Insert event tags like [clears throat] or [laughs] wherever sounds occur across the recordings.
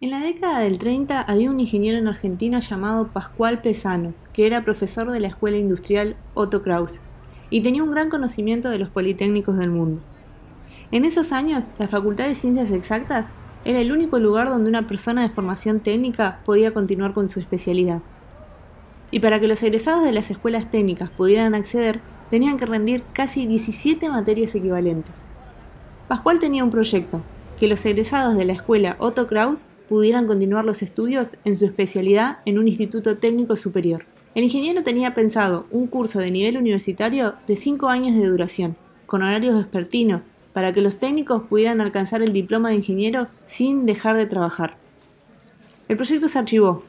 En la década del 30 había un ingeniero en Argentina llamado Pascual Pesano, que era profesor de la Escuela Industrial Otto Kraus, y tenía un gran conocimiento de los politécnicos del mundo. En esos años, la Facultad de Ciencias Exactas era el único lugar donde una persona de formación técnica podía continuar con su especialidad. Y para que los egresados de las escuelas técnicas pudieran acceder, tenían que rendir casi 17 materias equivalentes. Pascual tenía un proyecto, que los egresados de la escuela Otto Kraus pudieran continuar los estudios en su especialidad en un instituto técnico superior. El ingeniero tenía pensado un curso de nivel universitario de 5 años de duración, con horarios vespertinos, para que los técnicos pudieran alcanzar el diploma de ingeniero sin dejar de trabajar. El proyecto se archivó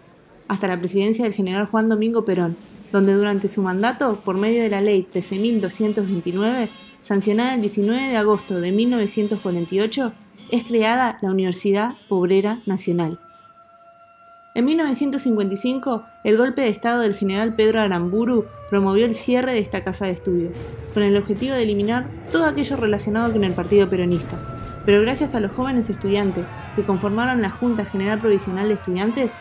hasta la presidencia del general Juan Domingo Perón, donde durante su mandato, por medio de la ley 13.229, sancionada el 19 de agosto de 1948, es creada la Universidad Obrera Nacional. En 1955, el golpe de Estado del general Pedro Aramburu promovió el cierre de esta casa de estudios, con el objetivo de eliminar todo aquello relacionado con el Partido Peronista. Pero gracias a los jóvenes estudiantes que conformaron la Junta General Provisional de Estudiantes,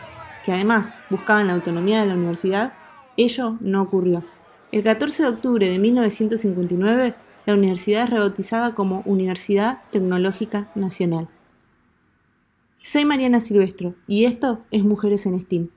que además buscaban la autonomía de la universidad, ello no ocurrió. El 14 de octubre de 1959, la universidad es rebautizada como Universidad Tecnológica Nacional. Soy Mariana Silvestro y esto es Mujeres en STEAM.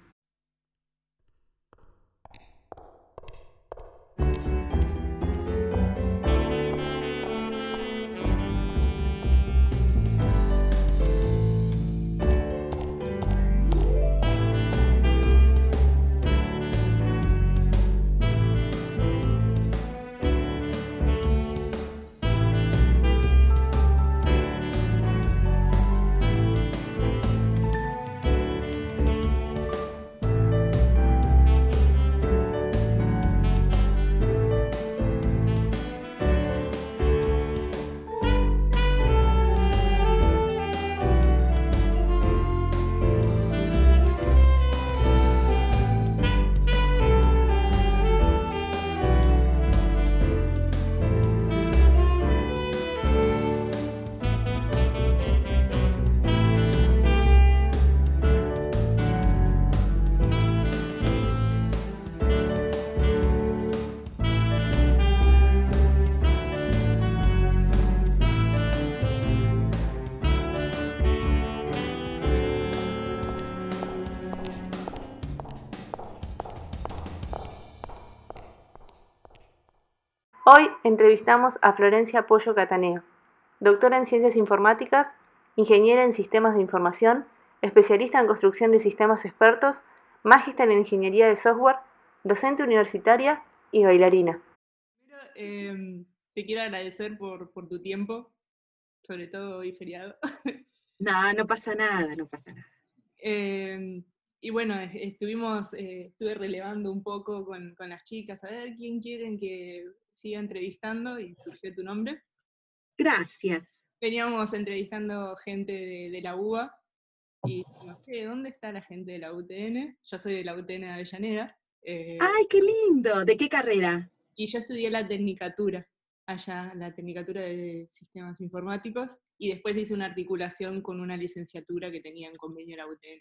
Hoy entrevistamos a Florencia Pollo Cataneo, doctora en Ciencias Informáticas, ingeniera en Sistemas de Información, especialista en construcción de sistemas expertos, magíster en Ingeniería de Software, docente universitaria y bailarina. Em, te quiero agradecer por, tu tiempo, sobre todo hoy feriado. No, no pasa nada, no pasa nada. Em, y bueno, estuvimos, eh, estuve relevando un poco con, con, las chicas, a ver quién quieren que siga entrevistando y surgió tu nombre. Gracias. Veníamos entrevistando gente de, la UBA y dijimos, ¿dónde está la gente de la UTN? Yo soy de la UTN de Avellaneda. Eh, ¡Ay, qué lindo! ¿De qué carrera? Y yo estudié la Tecnicatura, allá, la Tecnicatura de Sistemas Informáticos, y después hice una articulación con una licenciatura que tenía en convenio la UTN.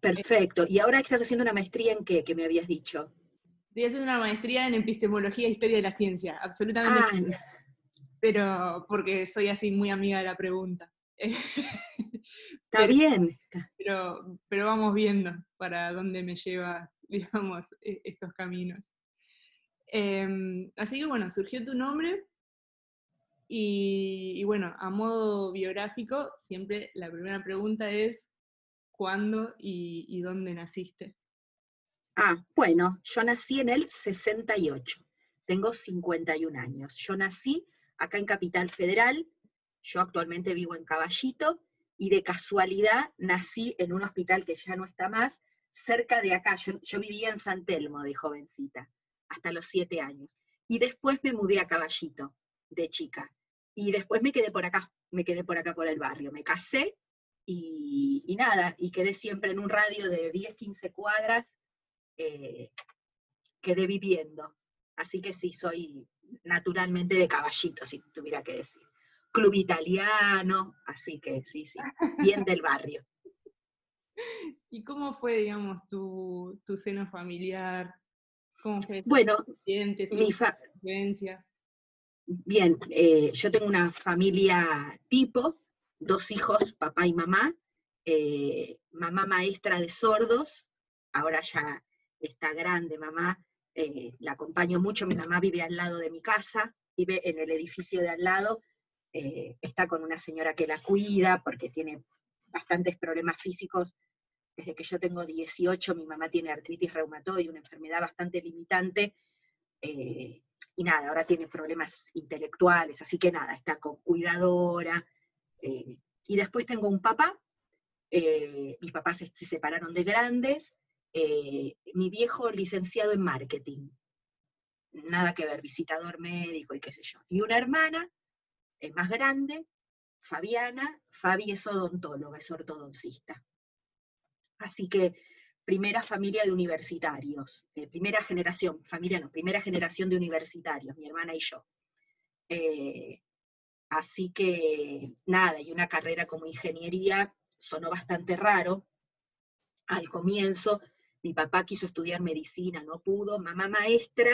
Perfecto. ¿Y ahora estás haciendo una maestría en qué, que me habías dicho? Estoy haciendo una maestría en epistemología e historia de la ciencia, absolutamente. Ah, pero porque soy así muy amiga de la pregunta. [laughs] Está bien. Pero, pero vamos viendo para dónde me lleva, [laughs] digamos, e, estos caminos. Em, así que bueno, surgió tu nombre y, bueno, a modo biográfico, siempre la primera pregunta es ¿cuándo y dónde naciste? Ah, bueno, yo nací en el 68, tengo 51 años. Yo nací acá en Capital Federal, yo actualmente vivo en Caballito y de casualidad nací en un hospital que ya no está más, cerca de acá. Yo, vivía en San Telmo de jovencita, hasta los siete años. Y después me mudé a Caballito, de chica. Y después me quedé por acá, me quedé por acá por el barrio. Me casé y, y nada, y quedé siempre en un radio de 10, 15 cuadras eh, quedé viviendo. Así que sí, soy naturalmente de caballito, si tuviera que decir. Club italiano, así que sí, sí, bien del barrio. [laughs] ¿Y cómo fue, digamos, tu, tu seno familiar? ¿Cómo fue? Bueno, ¿Sientes mi fa-? Bien, eh, yo tengo una familia tipo, dos hijos, papá y mamá, eh, mamá maestra de sordos, ahora ya está grande mamá, eh, la acompaño mucho, mi mamá vive al lado de mi casa, vive en el edificio de al lado, eh, está con una señora que la cuida porque tiene bastantes problemas físicos. Desde que yo tengo 18, mi mamá tiene artritis reumatoide, una enfermedad bastante limitante, eh, y nada, ahora tiene problemas intelectuales, así que nada, está con cuidadora. y después tengo un papá, mis papás se separaron de grandes, eh, mi viejo licenciado en marketing, nada que ver, visitador médico y qué sé yo. Y una hermana, eh, más grande, Fabiana, Fabi es odontóloga, es ortodoncista. Así que primera familia de universitarios, eh, primera generación, familia no, primera generación de universitarios, mi hermana y yo. Así que nada, y una carrera como ingeniería sonó bastante raro. Al comienzo, mi papá quiso estudiar medicina, no pudo, mamá maestra,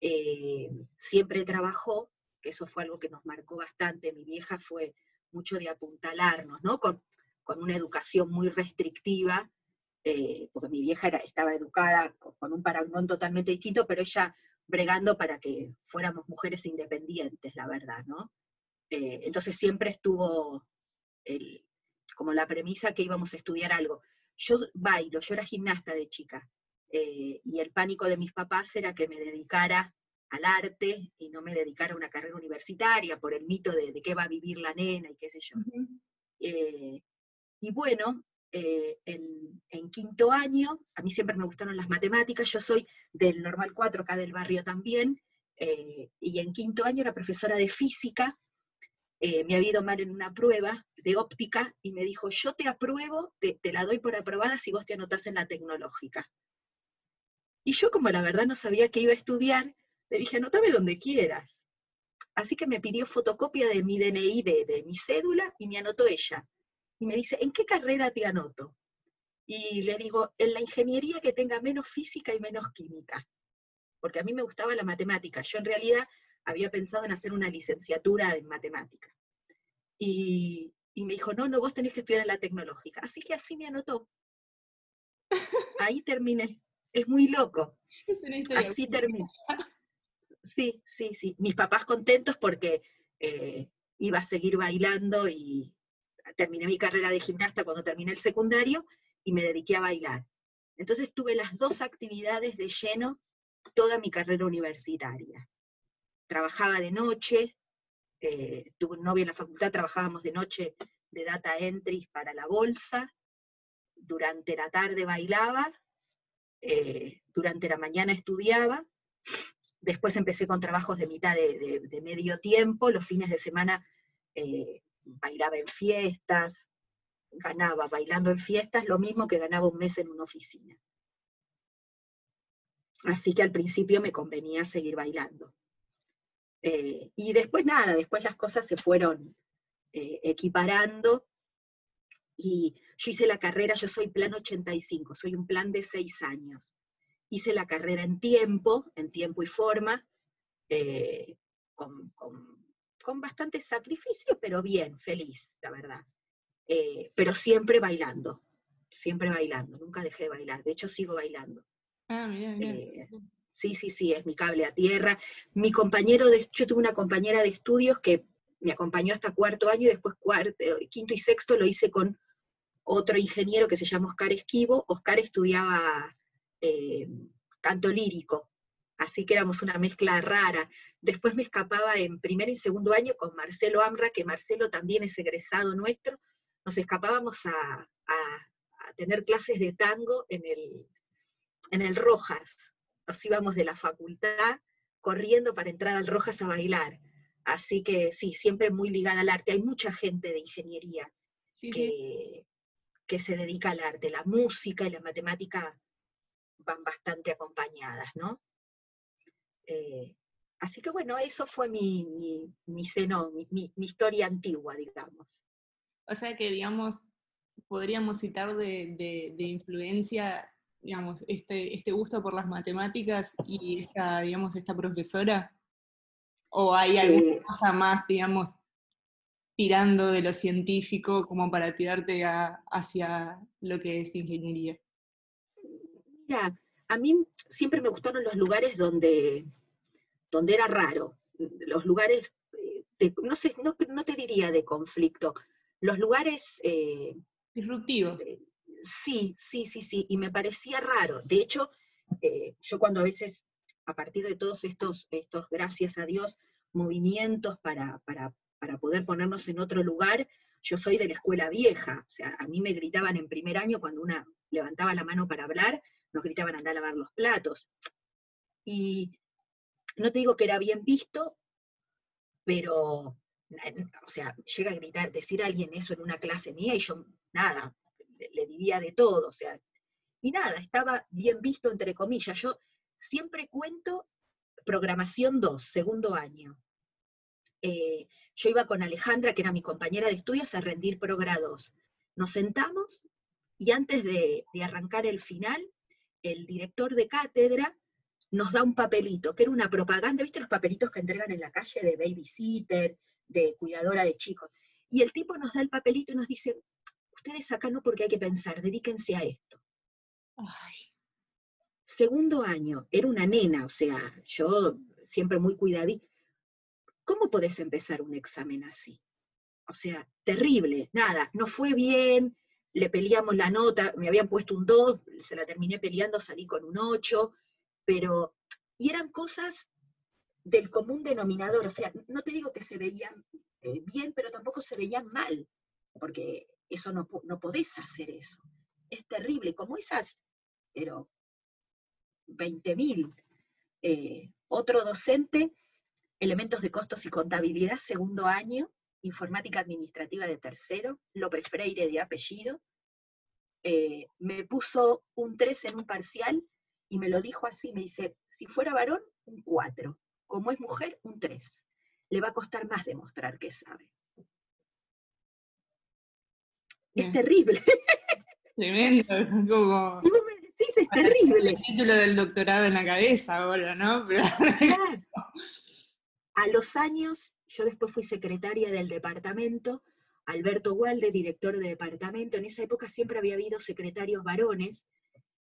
eh, siempre trabajó, que eso fue algo que nos marcó bastante, mi vieja fue mucho de apuntalarnos, ¿no? Con, con una educación muy restrictiva, eh, porque mi vieja estaba educada con, con un parangón totalmente distinto, pero ella bregando para que fuéramos mujeres independientes, la verdad, ¿no? Eh, entonces siempre estuvo el- como la premisa que íbamos a estudiar algo. Yo bailo, yo era gimnasta de chica, eh, y el pánico de mis papás era que me dedicara al arte y no me dedicara a una carrera universitaria por el mito de, de qué va a vivir la nena y qué sé yo. Eh, y bueno, eh, en, en quinto año, a mí siempre me gustaron las matemáticas, yo soy del Normal 4, acá del barrio también, y en quinto año era profesora de física, eh, me había ido mal en una prueba de óptica, y me dijo, yo te apruebo, te, te la doy por aprobada si vos te anotás en la tecnológica. Y yo como la verdad no sabía qué iba a estudiar, le dije, anotame donde quieras. Así que me pidió fotocopia de mi DNI, de, de mi cédula, y me anotó ella. Y me dice, ¿en qué carrera te anoto? Y le digo, en la ingeniería que tenga menos física y menos química. Porque a mí me gustaba la matemática. Yo en realidad había pensado en hacer una licenciatura en matemática. Y, y me dijo, no, no, vos tenés que estudiar en la tecnológica. Así que así me anotó. [laughs] Ahí terminé. Es muy loco. Es una historia Así terminé. [laughs] Sí, sí, sí. Mis papás contentos porque eh, iba a seguir bailando y terminé mi carrera de gimnasta cuando terminé el secundario y me dediqué a bailar. Entonces tuve las dos actividades de lleno toda mi carrera universitaria. Trabajaba de noche, eh, tuve un novio en la facultad, trabajábamos de noche de data entry para la bolsa, durante la tarde bailaba, eh, durante la mañana estudiaba, después empecé con trabajos de mitad de medio tiempo, los fines de semana eh, bailaba en fiestas, ganaba bailando en fiestas lo mismo que ganaba un mes en una oficina. Así que al principio me convenía seguir bailando. Eh, y después nada, después las cosas se fueron eh, equiparando y yo hice la carrera, yo soy plan 85, soy un plan de seis años. Hice la carrera en tiempo, en tiempo y forma, eh, con, con- con bastante sacrificio, pero bien, feliz, la verdad. Eh, pero siempre bailando, siempre bailando, nunca dejé de bailar, de hecho sigo bailando. Ah, mira, mira. Sí, sí, sí, es mi cable a tierra. Mi compañero de, yo tuve una compañera de estudios que me acompañó hasta cuarto año y después cuarto, quinto y sexto lo hice con otro ingeniero que se llama Oscar Esquivo. Oscar estudiaba eh, canto lírico, así que éramos una mezcla rara. Después me escapaba en primer y segundo año con Marcelo Amra, que Marcelo también es egresado nuestro. Nos escapábamos a, a- a tener clases de tango en el, en el Rojas nos íbamos de la facultad corriendo para entrar al Rojas a bailar. Así que sí, siempre muy ligada al arte. Hay mucha gente de ingeniería Sí, sí. que, que se dedica al arte. La música y la matemática van bastante acompañadas, ¿no? Eh, así que bueno, eso fue mi, mi, mi seno, mi, historia antigua, digamos. O sea que, digamos, podríamos citar de, influencia, digamos, este, este gusto por las matemáticas y esta, digamos, esta profesora? ¿O hay alguna cosa más, digamos, tirando de lo científico como para tirarte hacia lo que es ingeniería? Mira, a mí siempre me gustaron los lugares donde, donde era raro, los lugares, eh, no sé, no, te diría de conflicto, los lugares... Eh, Disruptivos. Eh, sí, sí, sí, sí, y me parecía raro. De hecho, yo cuando a veces, a partir de todos estos, estos gracias a Dios, movimientos para, para para poder ponernos en otro lugar. Yo soy de la escuela vieja, o sea, a mí me gritaban en primer año cuando una levantaba la mano para hablar, nos gritaban andar a lavar los platos. Y no te digo que era bien visto, pero, o sea, llega a gritar, decir a alguien eso en una clase mía y yo, nada, le, diría de todo, o sea, y nada, estaba bien visto entre comillas. Yo siempre cuento programación 2, segundo año. Eh, yo iba con Alejandra, que era mi compañera de estudios, a rendir progrados. Nos sentamos y antes de, arrancar el final, el director de cátedra nos da un papelito, que era una propaganda, ¿viste los papelitos que entregan en la calle de babysitter, de cuidadora de chicos? Y el tipo nos da el papelito y nos dice, ustedes acá no porque hay que pensar, dedíquense a esto. Segundo año, era una nena, o sea, yo siempre muy cuidadita, ¿Cómo podés empezar un examen así? O sea, terrible, nada, no fue bien, le peleamos la nota, me habían puesto un 2, se la terminé peleando, salí con un 8, pero, y eran cosas del común denominador, o sea, no te digo que se veían eh, bien, pero tampoco se veían mal, porque eso no, no podés hacer eso. Es terrible, como esas, pero 20.000. Eh, otro docente elementos de costos y contabilidad, segundo año, informática administrativa de tercero, López Freire de apellido. Eh, me puso un 3 en un parcial y me lo dijo así, me dice, si fuera varón, un 4, como es mujer, un 3. Le va a costar más demostrar que sabe. Es terrible. Tremendo, [laughs] como... Sí, es terrible. El título del doctorado en la cabeza ahora, ¿no? [laughs] A los años, yo después fui secretaria del departamento, Alberto Walde, director de departamento, en esa época siempre había habido secretarios varones,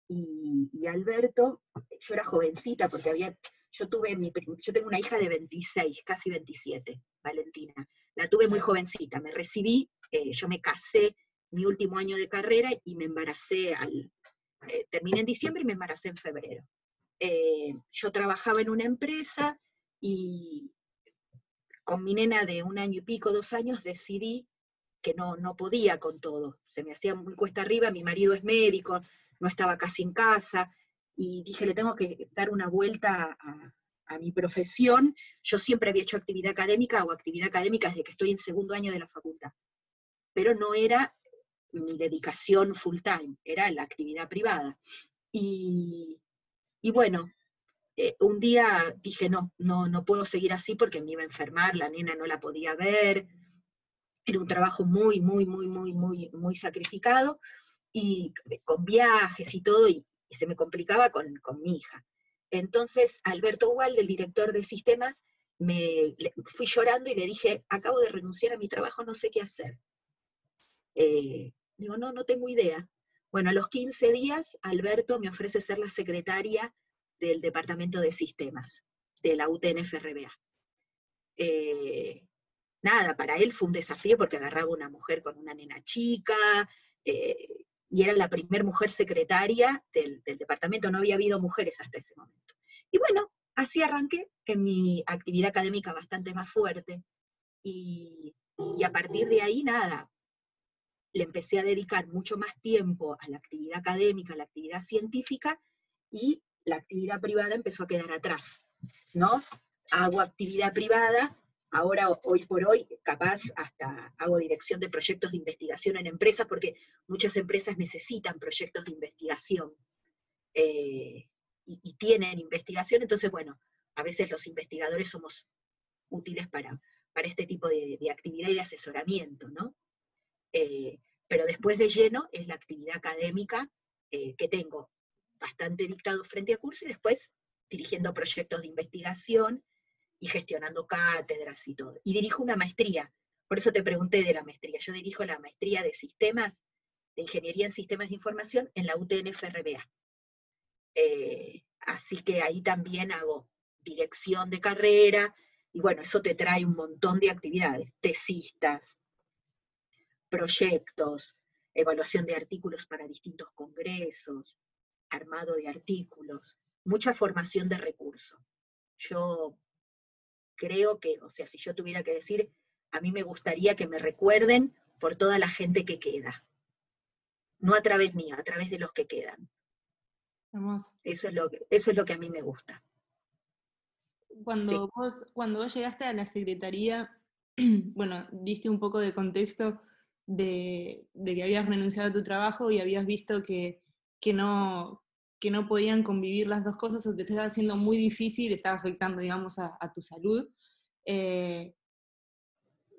y, Alberto, yo era jovencita porque había, yo tuve mi, yo tengo una hija de 26, casi 27, Valentina, la tuve muy jovencita, me recibí, eh, yo me casé mi último año de carrera y me embaracé al, eh, terminé en diciembre y me embaracé en febrero. Eh, yo trabajaba en una empresa y, con mi nena de un año y pico, dos años, decidí que no, no podía con todo. Se me hacía muy cuesta arriba, mi marido es médico, no estaba casi en casa, y dije, le tengo que dar una vuelta a, mi profesión. Yo siempre había hecho actividad académica o actividad académica desde que estoy en segundo año de la facultad, pero no era mi dedicación full time, era la actividad privada. Y, y bueno, eh, un día dije, no, no, no puedo seguir así porque me iba a enfermar, la nena no la podía ver, era un trabajo muy, muy, muy, muy, muy, muy sacrificado, y con viajes y todo, y, se me complicaba con, mi hija. Entonces, Alberto Walde, el director de sistemas, me fui llorando y le dije, acabo de renunciar a mi trabajo, no sé qué hacer. Eh, digo, no, no tengo idea. Bueno, a los 15 días, Alberto me ofrece ser la secretaria del Departamento de Sistemas de la UTNFRBA. Eh, nada, para él fue un desafío porque agarraba una mujer con una nena chica, eh, y era la primera mujer secretaria del, departamento, no había habido mujeres hasta ese momento. Y bueno, así arranqué en mi actividad académica bastante más fuerte, y, y a partir de ahí, nada, le empecé a dedicar mucho más tiempo a la actividad académica, a la actividad científica, y la actividad privada empezó a quedar atrás, ¿no? Hago actividad privada, ahora hoy por hoy capaz hasta hago dirección de proyectos de investigación en empresas, porque muchas empresas necesitan proyectos de investigación eh, y, tienen investigación, entonces bueno, a veces los investigadores somos útiles para, para este tipo de, actividad y de asesoramiento, ¿no? Eh, pero después de lleno es la actividad académica eh, que tengo bastante dictado frente a curso y después dirigiendo proyectos de investigación y gestionando cátedras y todo. Y dirijo una maestría, por eso te pregunté de la maestría. Yo dirijo la maestría de sistemas, de ingeniería en sistemas de información en la UTN-FRBA. Eh, así que ahí también hago dirección de carrera, y bueno, eso te trae un montón de actividades, tesistas, proyectos, evaluación de artículos para distintos congresos, armado de artículos, mucha formación de recursos. Yo creo que, o sea, si yo tuviera que decir, a mí me gustaría que me recuerden por toda la gente que queda. No a través mío, a través de los que quedan. Eso es, lo que, eso es lo que a mí me gusta. Cuando, vos, cuando vos llegaste a la secretaría, [clears throat] bueno, diste un poco de contexto de, que habías renunciado a tu trabajo y habías visto que, que, no, que no podían convivir las dos cosas o te estaba haciendo muy difícil, estaba afectando, digamos, a, tu salud. Eh,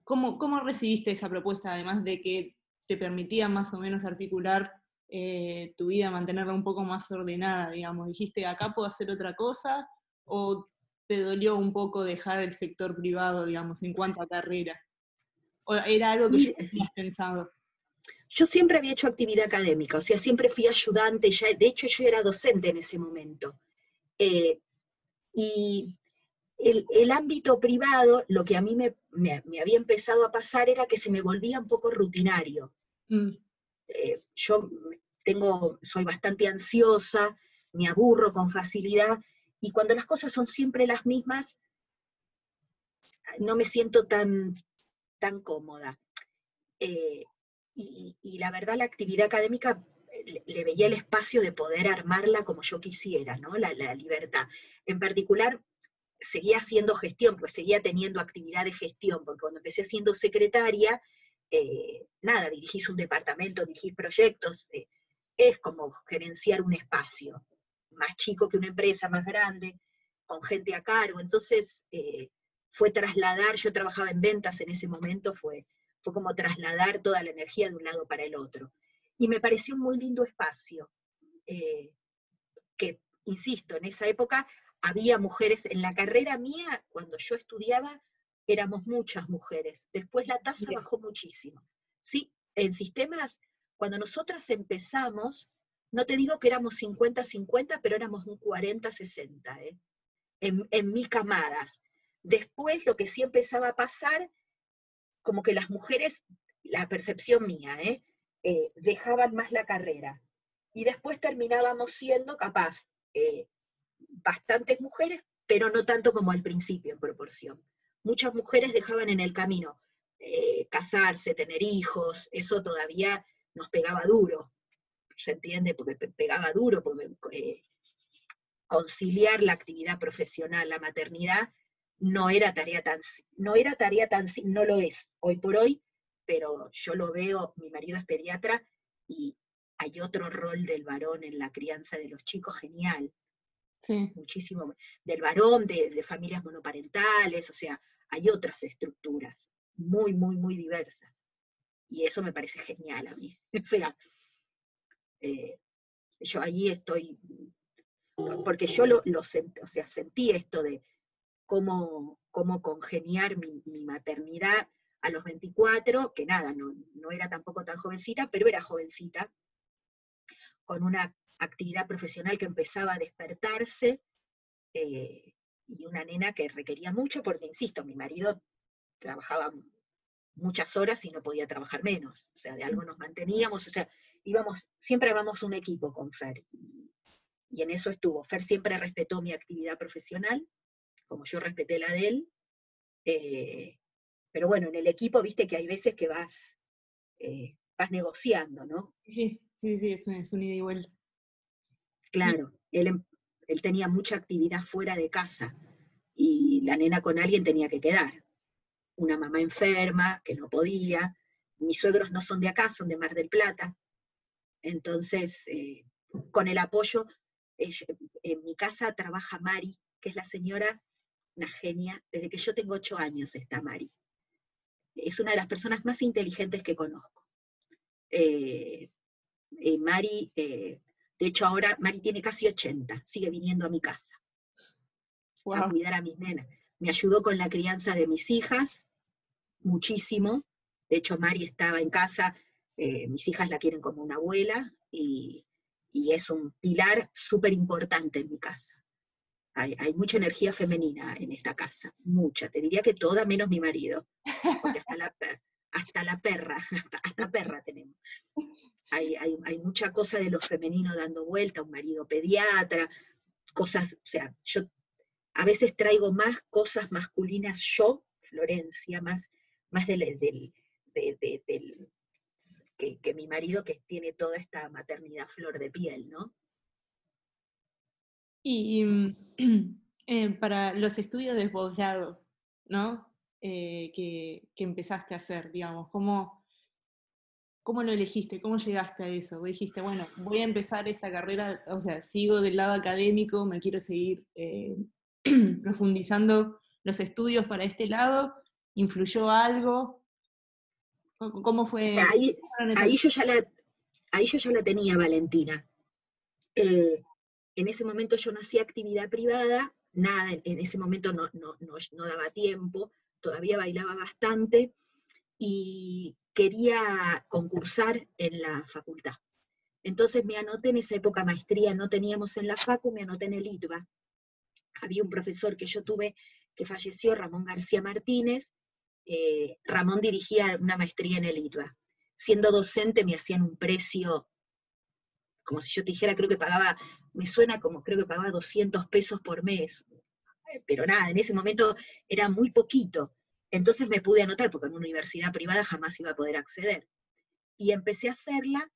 ¿cómo, ¿Cómo recibiste esa propuesta, además de que te permitía más o menos articular eh, tu vida, mantenerla un poco más ordenada, digamos? ¿Dijiste, acá puedo hacer otra cosa? ¿O te dolió un poco dejar el sector privado, digamos, en cuanto a carrera? ¿O era algo que ya tenías pensado? Yo siempre había hecho actividad académica, o sea, siempre fui ayudante, ya, de hecho yo era docente en ese momento. Eh, y el, ámbito privado, lo que a mí me, había empezado a pasar era que se me volvía un poco rutinario. Mm. Eh, yo tengo, soy bastante ansiosa, me aburro con facilidad, y cuando las cosas son siempre las mismas, no me siento tan, tan cómoda. Eh, y, la verdad la actividad académica eh, le, veía el espacio de poder armarla como yo quisiera, ¿no? La, libertad. En particular, seguía haciendo gestión, pues seguía teniendo actividad de gestión, porque cuando empecé siendo secretaria, eh, nada, dirigís un departamento, dirigís proyectos, es como gerenciar un espacio, más chico que una empresa más grande, con gente a cargo, entonces fue trasladar, yo trabajaba en ventas en ese momento, fue fue como trasladar toda la energía de un lado para el otro. Y me pareció un muy lindo espacio, eh, que, insisto, en esa época había mujeres, en la carrera mía, cuando yo estudiaba, éramos muchas mujeres. Después la tasa bajó muchísimo. Sí, en sistemas, cuando nosotras empezamos, no te digo que éramos 50-50, pero éramos un 40-60, ¿eh? en, en mis camadas. Después lo que sí empezaba a pasar como que las mujeres, la percepción mía, ¿eh? Eh, dejaban más la carrera. Y después terminábamos siendo capaz eh, bastantes mujeres, pero no tanto como al principio en proporción. Muchas mujeres dejaban en el camino casarse, tener hijos, eso todavía nos pegaba duro, ¿se entiende? Porque pegaba duro, conciliar la actividad profesional, la maternidad, no era tarea tan, no era tarea tan, no lo es hoy por hoy, pero yo lo veo, mi marido es pediatra y hay otro rol del varón en la crianza de los chicos genial. Sí. Muchísimo. Del varón, de, familias monoparentales, o sea, hay otras estructuras muy, muy, muy diversas. Y eso me parece genial a mí. [laughs] o sea, eh, yo allí estoy, porque yo lo, lo sentí, o sea, sentí esto de, cómo, cómo congeniar mi, maternidad a los 24, que nada, no, no era tampoco tan jovencita, pero era jovencita, con una actividad profesional que empezaba a despertarse, eh, y una nena que requería mucho, porque, insisto, mi marido trabajaba muchas horas y no podía trabajar menos, o sea, de algo nos manteníamos, o sea, íbamos, siempre éramos un equipo con Fer, y en eso estuvo. Fer siempre respetó mi actividad profesional, como yo respeté la de él. Eh, pero bueno, en el equipo, viste que hay veces que vas, eh, vas negociando, ¿no? Sí, sí, sí, es un, es un ida y vuelta. Claro, él, em, él tenía mucha actividad fuera de casa y la nena con alguien tenía que quedar. Una mamá enferma, que no podía. Mis suegros no son de acá, son de Mar del Plata. Entonces, eh, con el apoyo, en mi casa trabaja Mari, que es la señora una genia, desde que yo tengo ocho años está Mari. Es una de las personas más inteligentes que conozco. Eh, eh, Mari, de hecho ahora Mari tiene casi 80, sigue viniendo a mi casa a cuidar a mis nenas. Me ayudó con la crianza de mis hijas, muchísimo. De hecho, Mari estaba en casa, mis hijas la quieren como una abuela y, y es un pilar súper importante en mi casa. Hay, mucha energía femenina en esta casa, mucha. Te diría que toda menos mi marido, porque hasta la, hasta la perra, [laughs] hasta, perra tenemos. Hay, hay, mucha cosa de lo femenino dando vuelta, un marido pediatra, cosas, o sea, yo a veces traigo más cosas masculinas yo, Florencia, más, más del, del, del que, mi marido que tiene toda esta maternidad flor de piel, ¿no? Y mm, [clears throat] eh, para los estudios de posgrado, ¿no? Eh, que, empezaste a hacer, digamos, ¿cómo, ¿cómo lo elegiste? ¿Cómo llegaste a eso? dijiste, bueno, voy a empezar esta carrera, o sea, sigo del lado académico, me quiero seguir eh, [clears throat] profundizando los estudios para este lado, ¿influyó algo? ¿Cómo fue? Ahí, yo, ya la, ahí yo ya la tenía, Valentina. Eh, en ese momento yo no hacía actividad privada, nada, en ese momento no, no, daba tiempo, todavía bailaba bastante y quería concursar en la facultad. Entonces me anoté en esa época maestría, no teníamos en la facu, me anoté en el ITBA. Había un profesor que yo tuve que falleció, Ramón García Martínez, eh, Ramón dirigía una maestría en el ITBA. Siendo docente me hacían un precio, como si yo te dijera, creo que pagaba, me suena como creo que pagaba 200 pesos por mes, pero nada, en ese momento era muy poquito. Entonces me pude anotar, porque en una universidad privada jamás iba a poder acceder. Y empecé a hacerla,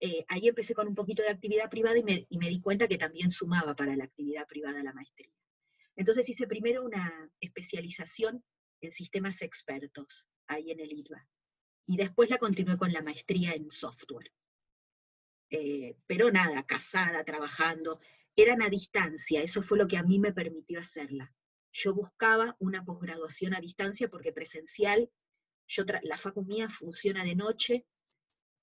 eh, ahí empecé con un poquito de actividad privada y me, y me di cuenta que también sumaba para la actividad privada la maestría. Entonces hice primero una especialización en sistemas expertos, ahí en el IRBA. Y después la continué con la maestría en software. Eh, pero nada, casada, trabajando, eran a distancia, eso fue lo que a mí me permitió hacerla. Yo buscaba una posgraduación a distancia porque presencial, yo la facu mía funciona de noche,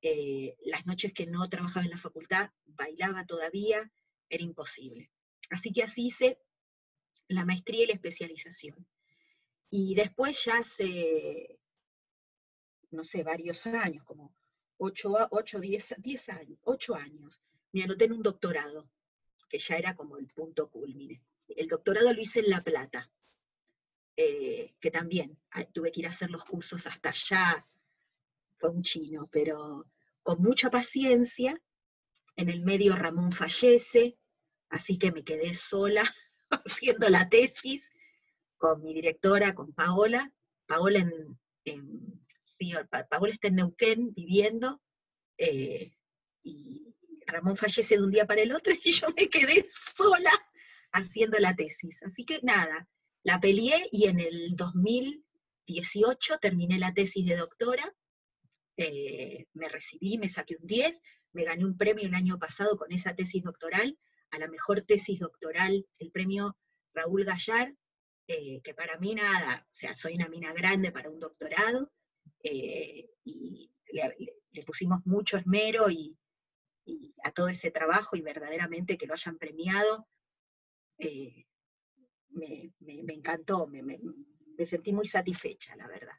eh, las noches que no trabajaba en la facultad, bailaba todavía, era imposible. Así que así hice la maestría y la especialización. Y después ya hace, no sé, varios años, como 8, 8 10, 10 años, 8 años, me anoté en un doctorado, que ya era como el punto culmine. El doctorado lo hice en La Plata, eh, que también tuve que ir a hacer los cursos hasta allá, fue un chino, pero con mucha paciencia. En el medio Ramón fallece, así que me quedé sola [laughs] haciendo la tesis con mi directora, con Paola. Paola, en, Paola está en Neuquén viviendo, eh, y Ramón fallece de un día para el otro y [laughs] yo me quedé sola haciendo la tesis. Así que nada, la peleé y en el 2018 terminé la tesis de doctora, eh, me recibí, me saqué un 10, me gané un premio el año pasado con esa tesis doctoral, a la mejor tesis doctoral, el premio Raúl Gallar, eh, que para mí nada, o sea, soy una mina grande para un doctorado, eh, y le, pusimos mucho esmero y, a todo ese trabajo y verdaderamente que lo hayan premiado, eh, me, encantó, me, me, sentí muy satisfecha, la verdad.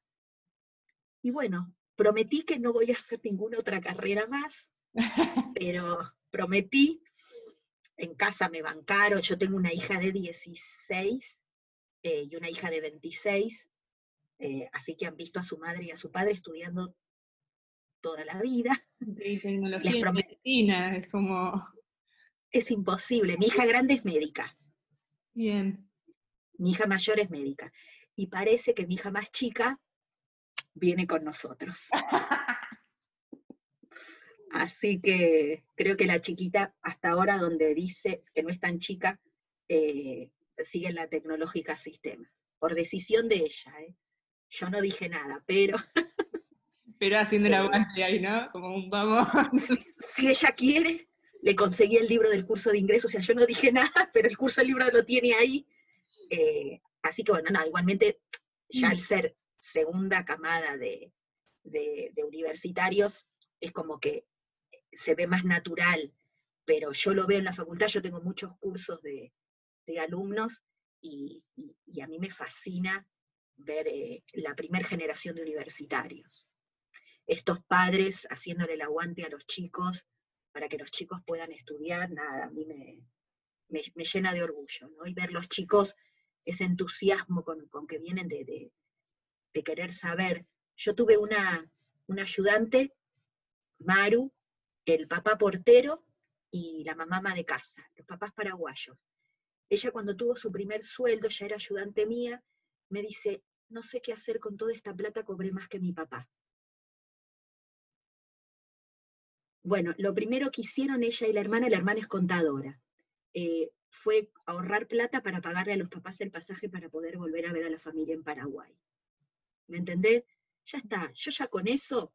Y bueno, prometí que no voy a hacer ninguna otra carrera más, [laughs] pero prometí, en casa me bancaron, yo tengo una hija de 16 eh, y una hija de 26, eh, así que han visto a su madre y a su padre estudiando toda la vida. Y tecnología medicina, es como... Es imposible, mi hija grande es médica. Bien. Mi hija mayor es médica. Y parece que mi hija más chica viene con nosotros. [laughs] Así que creo que la chiquita, hasta ahora donde dice que no es tan chica, eh, siguen la tecnológica sistemas, por decisión de ella. ¿eh? Yo no dije nada, pero... [laughs] Pero haciendo el aguante ahí, ¿no? Como un vamos. [laughs] Si, ella quiere, le conseguí el libro del curso de ingreso, o sea, yo no dije [laughs] nada, pero el curso del libro lo tiene ahí. Eh, así que bueno, no, igualmente, ya al ser segunda camada de, universitarios, es como que se ve más natural, pero yo lo veo en la facultad, yo tengo muchos cursos de, alumnos y, a mí me fascina ver eh, la primera generación de universitarios. Estos padres haciéndole el aguante a los chicos para que los chicos puedan estudiar, nada, a mí me, me, llena de orgullo, ¿no? Y ver los chicos, ese entusiasmo con, que vienen de, querer saber. Yo tuve una, una ayudante, Maru, el papá portero y la mamá de casa, los papás paraguayos. Ella cuando tuvo su primer sueldo, ya era ayudante mía, me dice, no sé qué hacer con toda esta plata, cobré más que mi papá. Bueno, lo primero que hicieron ella y la hermana, la hermana es contadora. Eh, fue ahorrar plata para pagarle a los papás el pasaje para poder volver a ver a la familia en Paraguay. ¿Me entendés? Ya está, yo ya con eso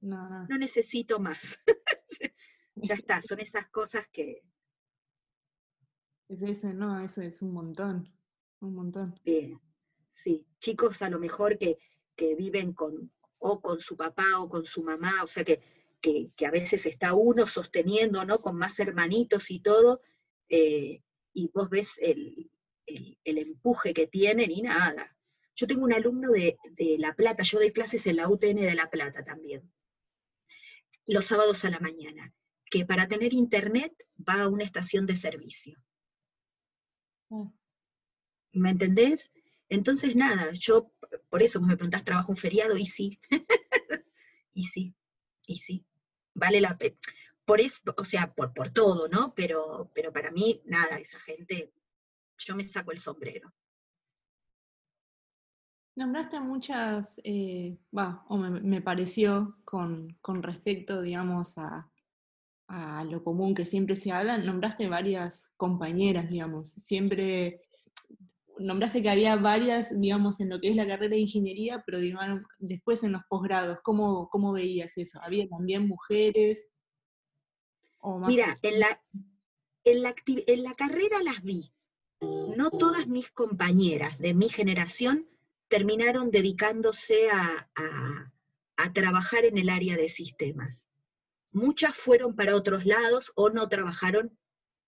no, necesito más. [laughs] ya está, son esas cosas que... Es eso, no, eso es un montón, un montón. Bien, sí, chicos a lo mejor que, que viven con, o con su papá o con su mamá, o sea que que, a veces está uno sosteniendo, ¿no? Con más hermanitos y todo, eh, y vos ves el, empuje que tienen y nada. Yo tengo un alumno de, La Plata, yo doy clases en la UTN de La Plata también, los sábados a la mañana, que para tener internet va a una estación de servicio. Mm. ¿Me entendés? Entonces, nada, yo, por eso me preguntás, ¿trabajo un feriado? Y sí, [laughs] y sí, y sí vale la pena. Por eso, o sea, por, por todo, ¿no? Pero, pero para mí, nada, esa gente, yo me saco el sombrero. Nombraste muchas, eh, va, o me, pareció con, con, respecto, digamos, a, a, lo común que siempre se habla, nombraste varias compañeras, digamos, siempre nombraste que había varias, digamos, en lo que es la carrera de ingeniería, pero digamos, después en los posgrados, ¿cómo, ¿cómo veías eso? ¿Había también mujeres? Mira, en la, en, la, en la carrera las vi. No todas mis compañeras de mi generación terminaron dedicándose a, a, trabajar en el área de sistemas. Muchas fueron para otros lados o no trabajaron.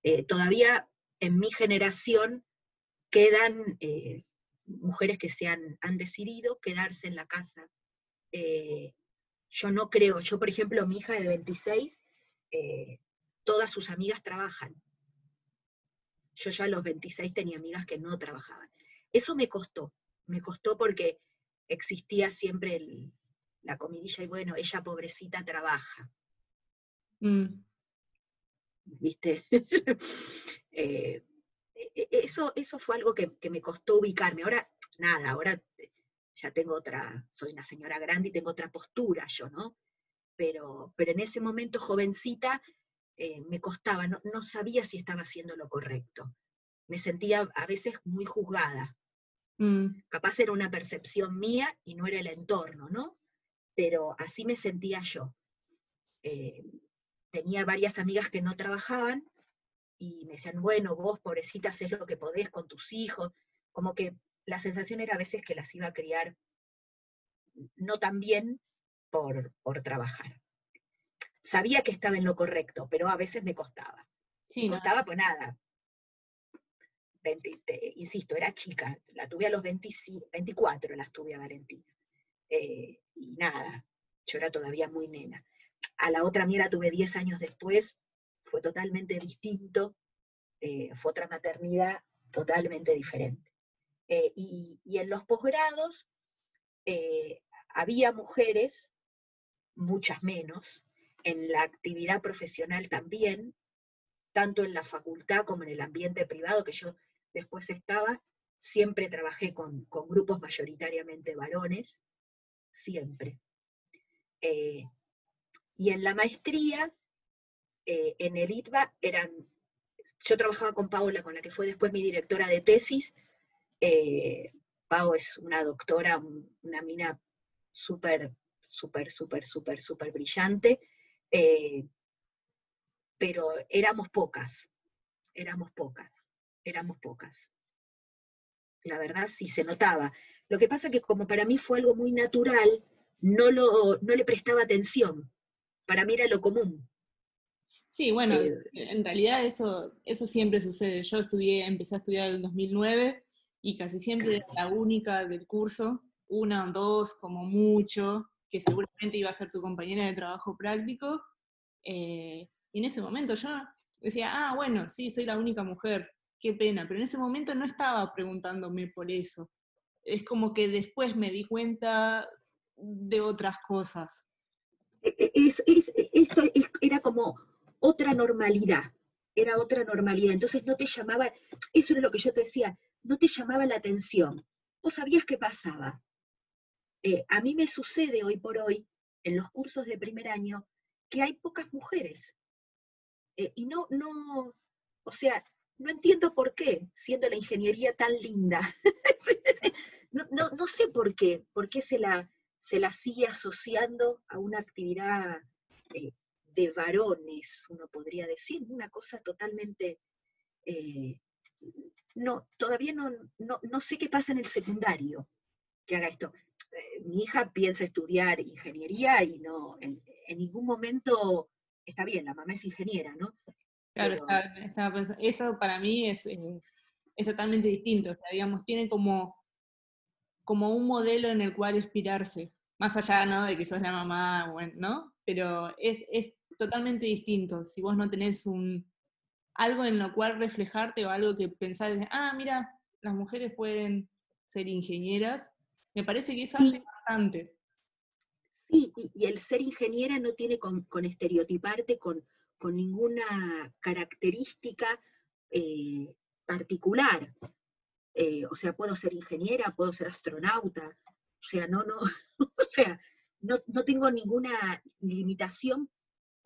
Eh, todavía en mi generación quedan eh, mujeres que se han, decidido quedarse en la casa. Eh, yo no creo, yo por ejemplo, mi hija de 26, eh, todas sus amigas trabajan. Yo ya a los 26 tenía amigas que no trabajaban. Eso me costó, me costó porque existía siempre la comidilla y bueno, ella pobrecita trabaja. Mm. ¿Viste? [laughs] eso, eso fue algo que, me costó ubicarme. Ahora, nada, ahora ya tengo otra, soy una señora grande y tengo otra postura yo, ¿no? Pero, pero en ese momento, jovencita, eh, me costaba, no, sabía si estaba haciendo lo correcto. Me sentía a veces muy juzgada. Mm. Capaz era una percepción mía y no era el entorno, ¿no? Pero así me sentía yo. Eh, tenía varias amigas que no trabajaban y me decían, bueno, vos pobrecita haces lo que podés con tus hijos, como que la sensación era a veces que las iba a criar no tan bien por, por trabajar. Sabía que estaba en lo correcto, pero a veces me costaba. Sí, me costaba pues nada. insisto, era chica, la tuve a los 24, las tuve a Valentina. Eh, y nada, yo era todavía muy nena. A la otra mía la tuve 10 años después, fue totalmente distinto, eh, fue otra maternidad totalmente diferente. Eh, y, en los posgrados eh, había mujeres, muchas menos, en la actividad profesional también, tanto en la facultad como en el ambiente privado que yo después estaba, siempre trabajé con, grupos mayoritariamente varones, siempre. y en la maestría eh, en el ITBA eran, yo trabajaba con Paola, con la que fue después mi directora de tesis. Eh, es una doctora, una mina súper, súper, súper, súper, súper brillante, eh, pero éramos pocas, éramos pocas, éramos pocas. La verdad sí se notaba. Lo que pasa que como para mí fue algo muy natural, no, lo, no le prestaba atención para mí era lo común. Sí, bueno, eh, en realidad eso, eso siempre sucede. Yo estudié, empecé a estudiar en el 2009 y casi siempre era la única del curso, una o dos como mucho, que seguramente iba a ser tu compañera de trabajo práctico. Eh, y en ese momento yo decía, ah, bueno, sí, soy la única mujer, qué pena, pero en ese momento no estaba preguntándome por eso. Es como que después me di cuenta de otras cosas. E, e, esto era como otra normalidad, era otra normalidad. Entonces no te llamaba, eso es lo que yo te decía, no te llamaba la atención. Vos sabías qué pasaba. Eh, a mí me sucede hoy por hoy, en los cursos de primer año, que hay pocas mujeres. Eh, y no, no, o sea, no entiendo por qué, siendo la ingeniería tan linda. [laughs] no, sé por qué, por qué se la, se la sigue asociando a una actividad eh, de varones, uno podría decir, una cosa totalmente... Eh, no, todavía no, no, sé qué pasa en el secundario que haga esto. mi hija piensa estudiar ingeniería y no, en ningún momento está bien, la mamá es ingeniera, ¿no? Claro, estaba, pensando, eso para mí es, eh, es totalmente distinto, o sea, digamos, tiene como, como un modelo en el cual inspirarse, más allá, ¿no?, de que sos la mamá, bueno, ¿no? Pero es, es totalmente distinto, si vos no tenés un, algo en lo cual reflejarte o algo que pensar, ah, mira, las mujeres pueden ser ingenieras, me parece que eso hace bastante. Sí, y, el ser ingeniera no tiene con, estereotiparte con, ninguna característica eh, particular. Eh, o sea, puedo ser ingeniera, puedo ser astronauta, o sea, no, no, [laughs] o sea, no, tengo ninguna limitación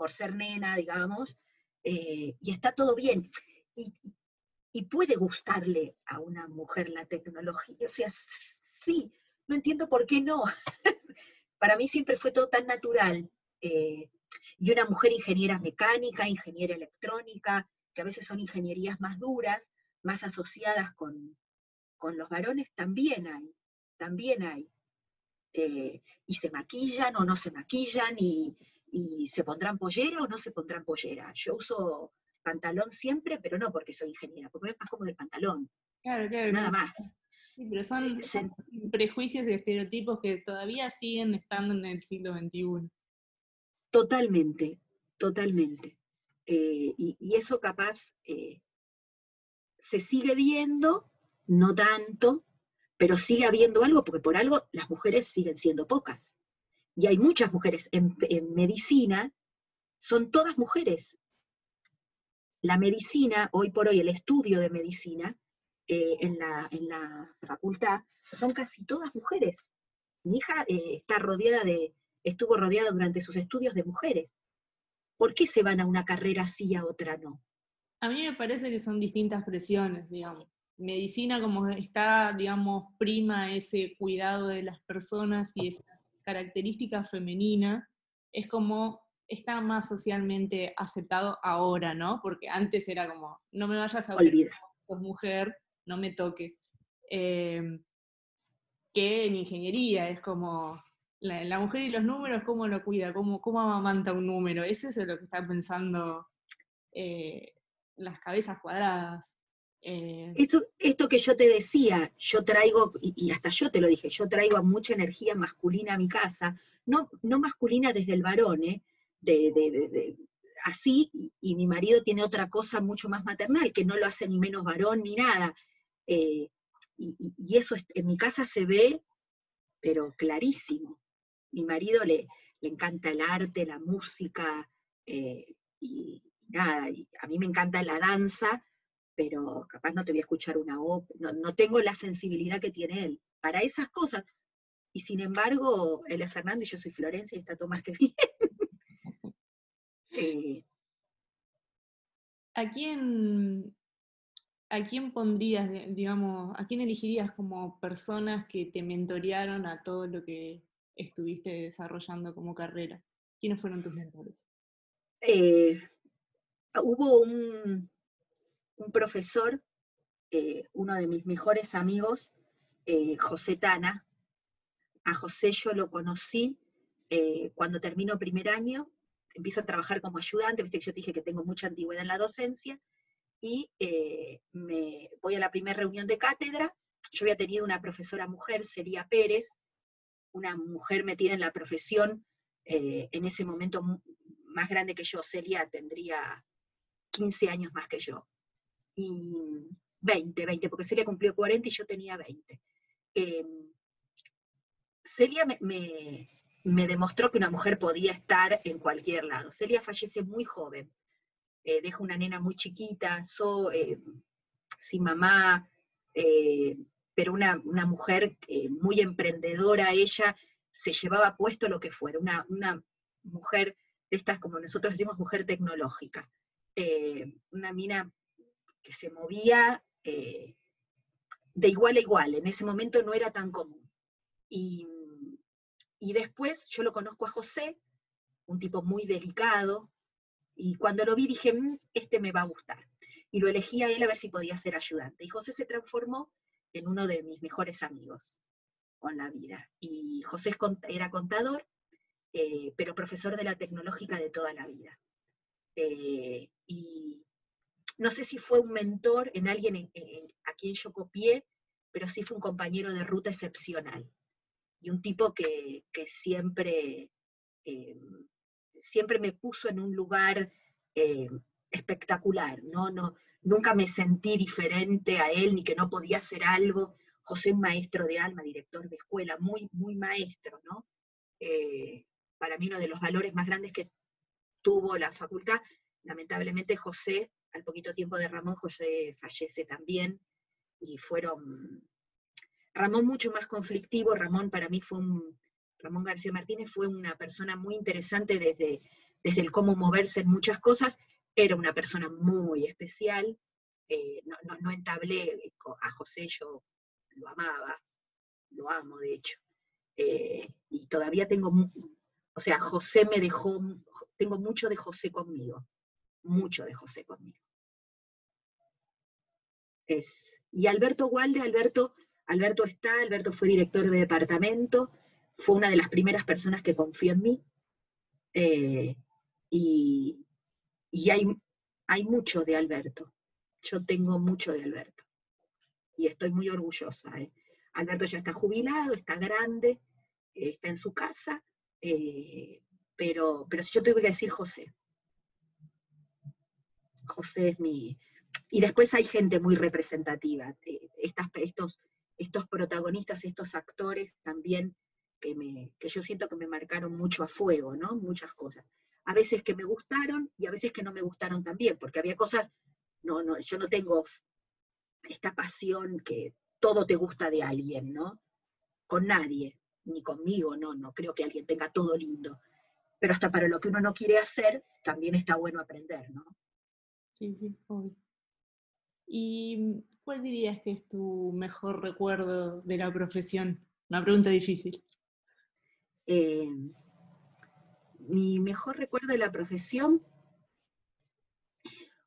por ser nena, digamos, eh, y está todo bien. Y, puede gustarle a una mujer la tecnología, o sea, sí, no entiendo por qué no. [laughs] para mí siempre fue todo tan natural. Eh, y una mujer ingeniera mecánica, ingeniera electrónica, que a veces son ingenierías más duras, más asociadas con, los varones, también hay, también hay. Eh, y se maquillan o no se maquillan, y, se pondrán pollera o no se pondrán pollera. Yo uso pantalón siempre, pero no porque soy ingeniera, porque me más como del pantalón. Claro, claro. Nada más. Sí, pero son, prejuicios y estereotipos que todavía siguen estando en el siglo XXI. Totalmente, totalmente. Eh, y, eso capaz eh, se sigue viendo, no tanto, pero sigue habiendo algo, porque por algo las mujeres siguen siendo pocas. Y hay muchas mujeres en, medicina, son todas mujeres. La medicina, hoy por hoy, el estudio de medicina, eh, en, la, en, la, facultad son casi todas mujeres. Mi hija eh, está rodeada de, estuvo rodeada durante sus estudios de mujeres. ¿Por qué se van a una carrera así y a otra no? A mí me parece que son distintas presiones, digamos. Medicina como está, digamos, prima ese cuidado de las personas y esa característica femenina, es como está más socialmente aceptado ahora, ¿no? Porque antes era como, no me vayas a olvidar, sos mujer, no me toques. Em, que en ingeniería es como la, mujer y los números, ¿cómo lo cuida? ¿Cómo, cómo amamanta un número? Ese es lo que están pensando eh, las cabezas cuadradas. Eh. Esto, esto, que yo te decía, yo traigo, y, hasta yo te lo dije, yo traigo mucha energía masculina a mi casa, no, no masculina desde el varón, ¿eh? de, así, y, mi marido tiene otra cosa mucho más maternal, que no lo hace ni menos varón ni nada. Eh, y, eso en mi casa se ve, pero clarísimo. Mi marido le, le encanta el arte, la música, eh, y nada, a mí me encanta la danza, pero capaz no te voy a escuchar una ópera, no, tengo la sensibilidad que tiene él para esas cosas. Y sin embargo, él es Fernando y yo soy Florencia y está todo más que [laughs] bien. Eh, ¿A quién ¿a quién pondrías, digamos, a quién elegirías como personas que te mentorearon a todo lo que estuviste desarrollando como carrera? ¿Quiénes fueron tus mentores? Eh, hubo un, profesor, eh, uno de mis mejores amigos, eh, José Tana. A José yo lo conocí cuando terminó primer año, empiezo a trabajar como ayudante, viste que yo te dije que tengo mucha antigüedad en la docencia, y eh, me voy a la primera reunión de cátedra. Yo había tenido una profesora mujer, Celia Pérez, una mujer metida en la profesión, eh, en ese momento más grande que yo, Celia tendría 15 años más que yo. Y 20, 20, porque Celia cumplió 40 y yo tenía 20. Em, Celia me, demostró que una mujer podía estar en cualquier lado. Celia fallece muy joven, eh, deja una nena muy chiquita, eh, sin mamá, eh, pero una, mujer muy emprendedora, ella se llevaba puesto lo que fuera, una, una mujer de estas, como nosotros decimos, mujer tecnológica. una mina que se movía de igual a igual, en ese momento no era tan común. Y, después yo lo conozco a José, un tipo muy delicado, y cuando lo vi dije, mm, este me va a gustar. Y lo elegí a él a ver si podía ser ayudante. Y José se transformó en uno de mis mejores amigos con la vida. Y José era contador, eh, pero profesor de la tecnológica de toda la vida. Eh, y no sé si fue un mentor en alguien a quien yo copié, pero sí fue un compañero de ruta excepcional. Y un tipo que, siempre, eh, siempre me puso en un lugar eh, espectacular, ¿no? No, nunca me sentí diferente a él ni que no podía hacer algo. José, maestro de alma, director de escuela, muy, muy maestro, ¿no? Eh, para mí uno de los valores más grandes que tuvo la facultad, lamentablemente José al poquito tiempo de Ramón, José fallece también, y fueron, Ramón mucho más conflictivo, Ramón para mí fue un, Ramón García Martínez fue una persona muy interesante desde, desde el cómo moverse en muchas cosas, era una persona muy especial, eh, no, entablé a José, yo lo amaba, lo amo de hecho, eh, y todavía tengo, o sea, José me dejó, tengo mucho de José conmigo, mucho de José conmigo. Es, y Alberto Walde, Alberto, Alberto está, Alberto fue director de departamento, fue una de las primeras personas que confió en mí, eh, y, hay, hay mucho de Alberto, yo tengo mucho de Alberto, y estoy muy orgullosa. Eh. Alberto ya está jubilado, está grande, eh, está en su casa, pero, pero si yo tengo que decir José, José es mi, y después hay gente muy representativa, estos, estos protagonistas, estos actores también que, me, que yo siento que me marcaron mucho a fuego, ¿no? Muchas cosas. A veces que me gustaron y a veces que no me gustaron también, porque había cosas, no, no, yo no tengo esta pasión que todo te gusta de alguien, ¿no? Con nadie, ni conmigo, no, no creo que alguien tenga todo lindo. Pero hasta para lo que uno no quiere hacer, también está bueno aprender, ¿no? Sí, sí, obvio. ¿Y cuál dirías que es tu mejor recuerdo de la profesión? Una pregunta difícil. Eh, mi mejor recuerdo de la profesión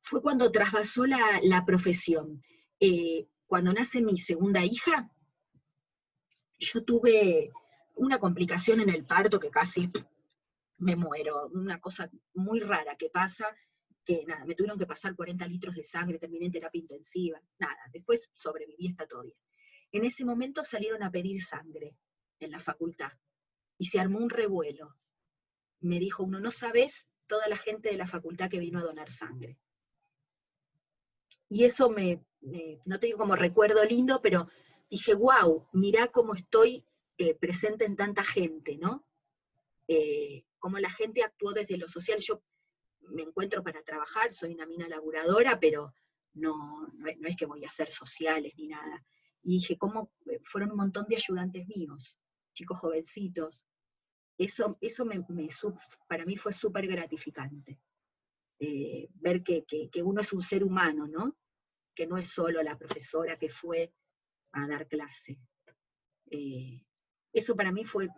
fue cuando trasvasó la, profesión. Eh, cuando nace mi segunda hija, yo tuve una complicación en el parto que casi me muero, una cosa muy rara que pasa, que nada, me tuvieron que pasar 40 litros de sangre, terminé en terapia intensiva, nada, después sobreviví, está todo bien. En ese momento salieron a pedir sangre en la facultad y se armó un revuelo. Me dijo uno, no sabes toda la gente de la facultad que vino a donar sangre. Y eso me, no te digo como recuerdo lindo, pero dije, wow, mirá cómo estoy eh, presente en tanta gente, ¿no? Eh, cómo la gente actuó desde lo social. Yo me encuentro para trabajar, soy una mina laburadora, pero no, no, es que voy a hacer sociales ni nada. Y dije, ¿cómo fueron un montón de ayudantes míos, chicos jovencitos? Eso, eso me, para mí fue súper gratificante. Eh, ver que, uno es un ser humano, ¿no? Que no es solo la profesora que fue a dar clase. Eh, eso para mí fue,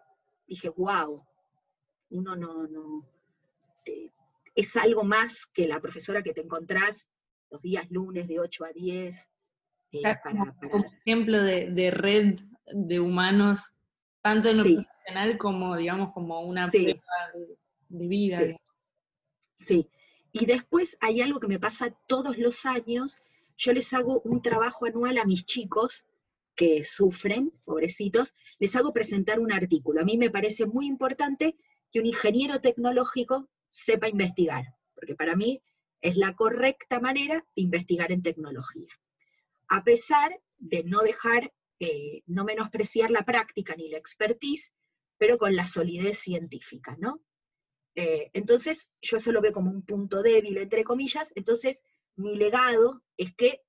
dije, wow, uno no, no, es algo más que la profesora que te encontrás los días lunes de 8 a 10. Eh, como, ejemplo de, red de humanos, tanto en lo profesional como, digamos, como una prueba de, vida. Sí. Y después hay algo que me pasa todos los años. Yo les hago un trabajo anual a mis chicos que sufren, pobrecitos, les hago presentar un artículo. A mí me parece muy importante que un ingeniero tecnológico sepa investigar, porque para mí es la correcta manera de investigar en tecnología. A pesar de no dejar, eh, no menospreciar la práctica ni la expertise, pero con la solidez científica, ¿no? Eh, entonces, yo eso lo veo como un punto débil, entre comillas, entonces mi legado es que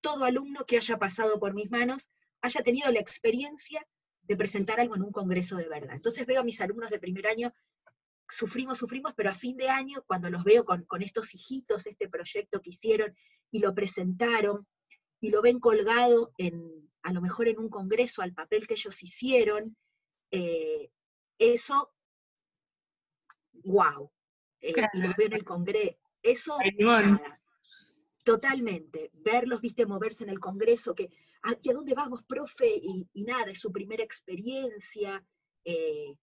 todo alumno que haya pasado por mis manos haya tenido la experiencia de presentar algo en un congreso de verdad. Entonces veo a mis alumnos de primer año, sufrimos, sufrimos, pero a fin de año, cuando los veo con, estos hijitos, este proyecto que hicieron y lo presentaron, y lo ven colgado en, a lo mejor en un congreso, al papel que ellos hicieron, eh, eso wow. Eh, y los veo en el Congreso. Eso, totalmente. Verlos, viste, moverse en el Congreso, que, ¿hacia dónde vamos, profe? Y, nada, es su primera experiencia, eh,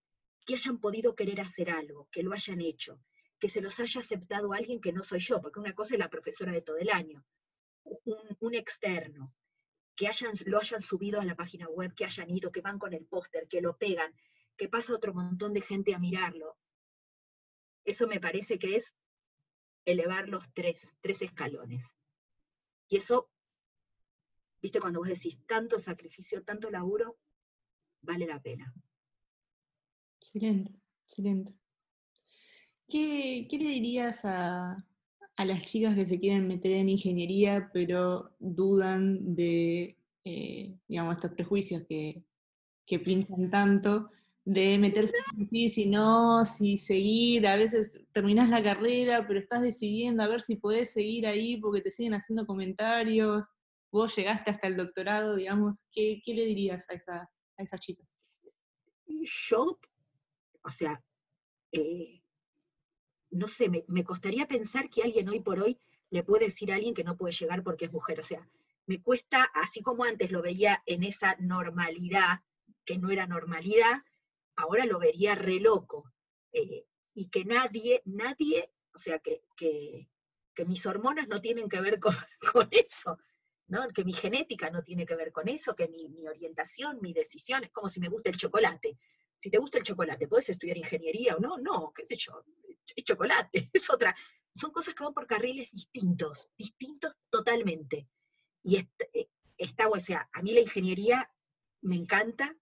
que hayan podido querer hacer algo, que lo hayan hecho, que se los haya aceptado alguien que no soy yo, porque una cosa es la profesora de todo el año, un, externo, que hayan, lo hayan subido a la página web, que hayan ido, que van con el póster, que lo pegan, que pasa otro montón de gente a mirarlo. Eso me parece que es elevar los tres, tres escalones. Y eso, viste, cuando vos decís tanto sacrificio, tanto laburo, vale la pena. Excelente, excelente. ¿Qué, le dirías a, las chicas que se quieren meter en ingeniería, pero dudan de, eh, digamos, estos prejuicios que, que tanto? de meterse en si no, si seguir, a veces terminas la carrera, pero estás decidiendo a ver si podés seguir ahí porque te siguen haciendo comentarios, vos llegaste hasta el doctorado, digamos, ¿qué, le dirías a esa, a esa chica? Yo, o sea, eh, no sé, me, costaría pensar que alguien hoy por hoy le puede decir a alguien que no puede llegar porque es mujer, o sea, me cuesta, así como antes lo veía en esa normalidad, que no era normalidad, ahora lo vería re loco. Eh, y que nadie, nadie, o sea, que, que, mis hormonas no tienen que ver con, [laughs] con, eso, ¿no? que mi genética no tiene que ver con eso, que mi, mi, orientación, mi decisión, es como si me gusta el chocolate. Si te gusta el chocolate, ¿puedes estudiar ingeniería o no? No, qué sé yo, es chocolate, [laughs] es otra. Son cosas que van por carriles distintos, distintos totalmente. Y eh, está, o sea, a mí la ingeniería me encanta,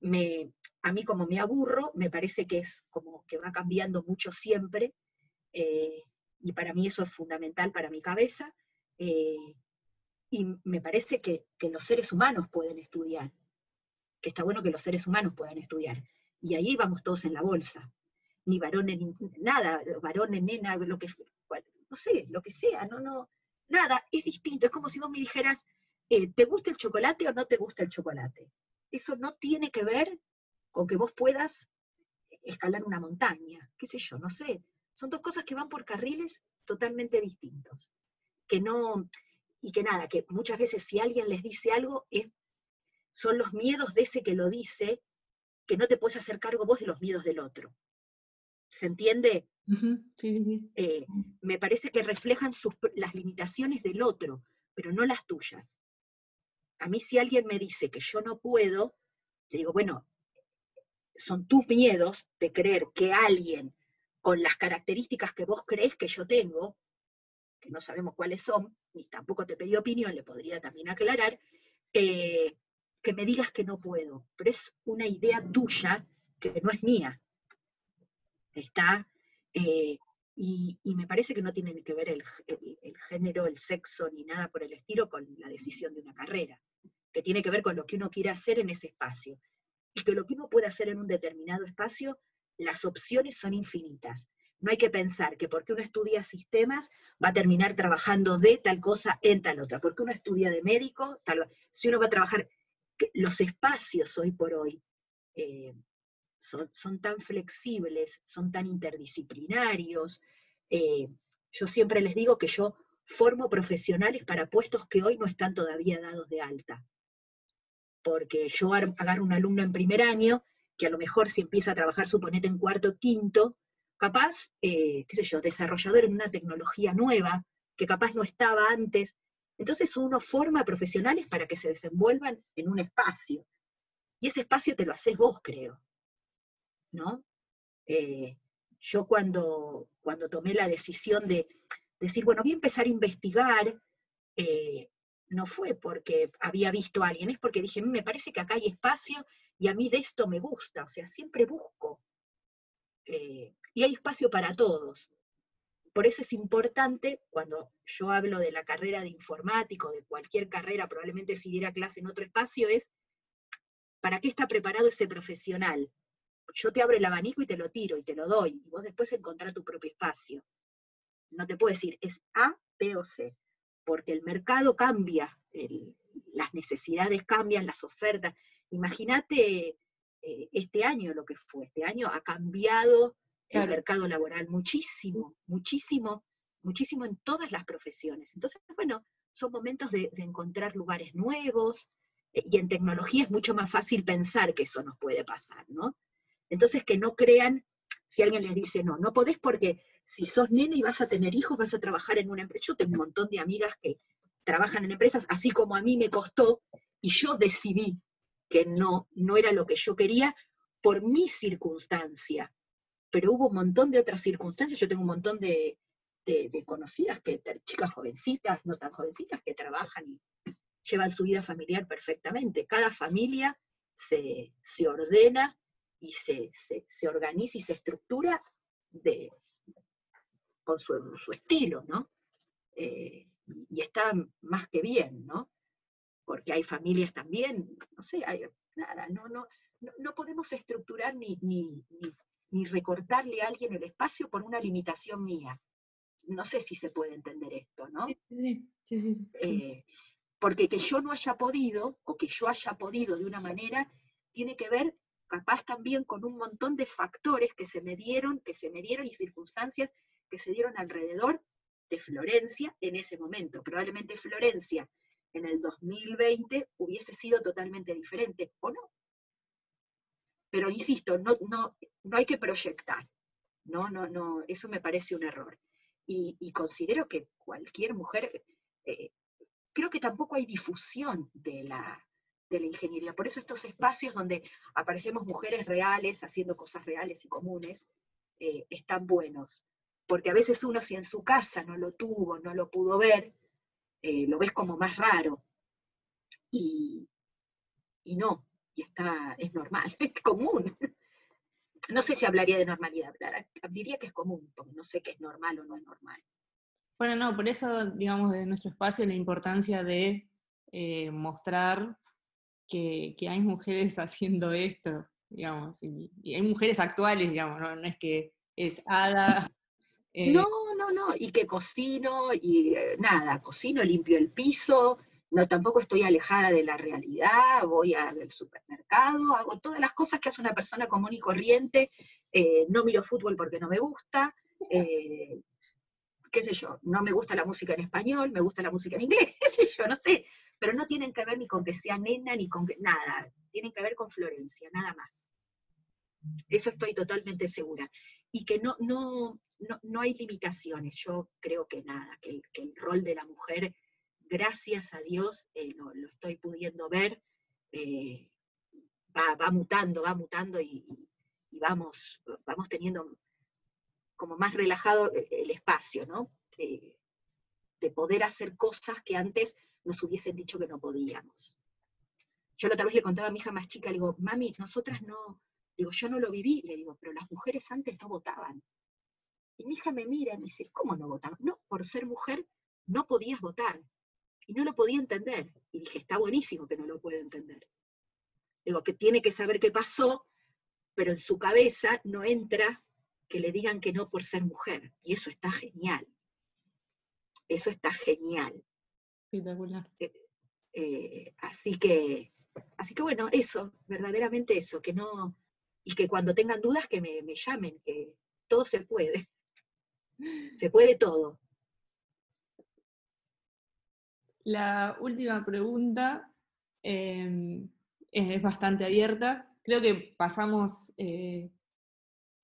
me, a mí como me aburro, me parece que es como que va cambiando mucho siempre, eh, y para mí eso es fundamental para mi cabeza, eh, y me parece que, los seres humanos pueden estudiar, que está bueno que los seres humanos puedan estudiar, y ahí vamos todos en la bolsa, ni varones, ni nada, varones, nena, lo que, no sé, lo que sea, no, no, nada, es distinto, es como si vos me dijeras, eh, ¿te gusta el chocolate o no te gusta el chocolate? Eso no tiene que ver con que vos puedas escalar una montaña, qué sé yo, no sé. Son dos cosas que van por carriles totalmente distintos. Que no, y que nada, que muchas veces si alguien les dice algo, es, son los miedos de ese que lo dice, que no te puedes hacer cargo vos de los miedos del otro. ¿Se entiende? Eh, me parece que reflejan las limitaciones del otro, pero no las tuyas. A mí si alguien me dice que yo no puedo, le digo, bueno, son tus miedos de creer que alguien con las características que vos crees que yo tengo, que no sabemos cuáles son, ni tampoco te pedí opinión, le podría también aclarar, eh, que me digas que no puedo, pero es una idea tuya que no es mía. Está, eh, y, me parece que no tiene que ver el, género, el sexo, ni nada por el estilo con la decisión de una carrera, que tiene que ver con lo que uno quiere hacer en ese espacio y que lo que uno puede hacer en un determinado espacio, las opciones son infinitas. No hay que pensar que porque uno estudia sistemas va a terminar trabajando de tal cosa en tal otra, porque uno estudia de médico, tal, si uno va a trabajar, los espacios hoy por hoy eh, son, tan flexibles, son tan interdisciplinarios. Eh, yo siempre les digo que yo formo profesionales para puestos que hoy no están todavía dados de alta porque yo agarro un alumno en primer año, que a lo mejor si empieza a trabajar, suponete en cuarto quinto, capaz, eh, qué sé yo, desarrollador en una tecnología nueva, que capaz no estaba antes. Entonces uno forma profesionales para que se desenvuelvan en un espacio. Y ese espacio te lo haces vos, creo. ¿No? Eh, yo cuando, cuando tomé la decisión de decir, bueno, voy a empezar a investigar, eh, no fue porque había visto a alguien, es porque dije, me parece que acá hay espacio y a mí de esto me gusta, o sea, siempre busco. Eh, y hay espacio para todos. Por eso es importante, cuando yo hablo de la carrera de informático, de cualquier carrera, probablemente si diera clase en otro espacio, es ¿para qué está preparado ese profesional? Yo te abro el abanico y te lo tiro y te lo doy, y vos después encontrás tu propio espacio. No te puedo decir, es A, B o C, porque el mercado cambia, las necesidades cambian, las ofertas. Imagínate eh, este año lo que fue, este año ha cambiado el mercado laboral muchísimo, muchísimo, muchísimo en todas las profesiones. Entonces, bueno, son momentos de, encontrar lugares nuevos, eh, y en tecnología es mucho más fácil pensar que eso nos puede pasar, ¿no? Entonces, que no crean, si alguien les dice, no, no podés porque si sos nene y vas a tener hijos, vas a trabajar en una empresa. Yo tengo un montón de amigas que trabajan en empresas, así como a mí me costó, y yo decidí que no, no era lo que yo quería por mi circunstancia pero hubo un montón de otras circunstancias, yo tengo un montón de, conocidas, que, chicas jovencitas, no tan jovencitas, que trabajan y llevan su vida familiar perfectamente. Cada familia se, ordena y se, organiza y se estructura con su, estilo, ¿no? Eh, y está más que bien, ¿no? Porque hay familias también, no sé, hay, nada, no, no, no, podemos estructurar ni, ni recortarle a alguien el espacio por una limitación mía. No sé si se puede entender esto, ¿no? Sí, sí, sí, eh, porque que yo no haya podido, o que yo haya podido de una manera, tiene que ver capaz también con un montón de factores que se me dieron, que se me dieron y circunstancias que se dieron alrededor de Florencia en ese momento. Probablemente Florencia en el 2020 hubiese sido totalmente diferente, ¿o no? Pero insisto, no, no, no hay que proyectar. No, no, no, eso me parece un error. Y, considero que cualquier mujer, eh, creo que tampoco hay difusión de la, de la ingeniería. Por eso estos espacios donde aparecemos mujeres reales, haciendo cosas reales y comunes, eh, están buenos. Porque a veces uno si en su casa no lo tuvo, no lo pudo ver, eh, lo ves como más raro. Y, y no, y está, es normal, [laughs] es común. No sé si hablaría de normalidad, diría que es común, porque no sé qué es normal o no es normal. Bueno, no, por eso, digamos, de nuestro espacio la importancia de eh, mostrar que, hay mujeres [laughs] haciendo esto, digamos, y, hay mujeres actuales, digamos, no, es que es Ada. Eh, no, no, no, y que cocino, y eh, nada, cocino, limpio el piso, no, tampoco estoy alejada de la realidad, voy al supermercado, hago todas las cosas que hace una persona común y corriente, eh, no miro fútbol porque no me gusta, eh, qué sé yo, no me gusta la música en español, me gusta la música en inglés, [laughs] qué sé yo, no sé, pero no tienen que ver ni con que sea nena, ni con que, nada, tienen que ver con Florencia, nada más. Eso estoy totalmente segura. Y que no, no, no, hay limitaciones, yo creo que nada, que el rol de la mujer gracias a Dios eh, lo, estoy pudiendo ver, eh, va, mutando, va mutando y, vamos, vamos teniendo como más relajado el, espacio, ¿no? De, poder hacer cosas que antes nos hubiesen dicho que no podíamos. Yo la otra vez le contaba a mi hija más chica, le digo, mami, nosotras no, digo, yo no lo viví, le digo, pero las mujeres antes no votaban. Y mi hija me mira y me dice, ¿cómo no votaban? No, por ser mujer no podías votar y no lo podía entender. Y dije, está buenísimo que no lo pueda entender. Digo, que tiene que saber qué pasó, pero en su cabeza no entra que le digan que no por ser mujer. Y eso está genial. Eso está genial. Espectacular. Eh, eh, así que, así que bueno, eso, verdaderamente eso, que no, y que cuando tengan dudas que me, me llamen, que todo se puede. [laughs] Se puede todo. La última pregunta em, es bastante abierta. Creo que pasamos, eh,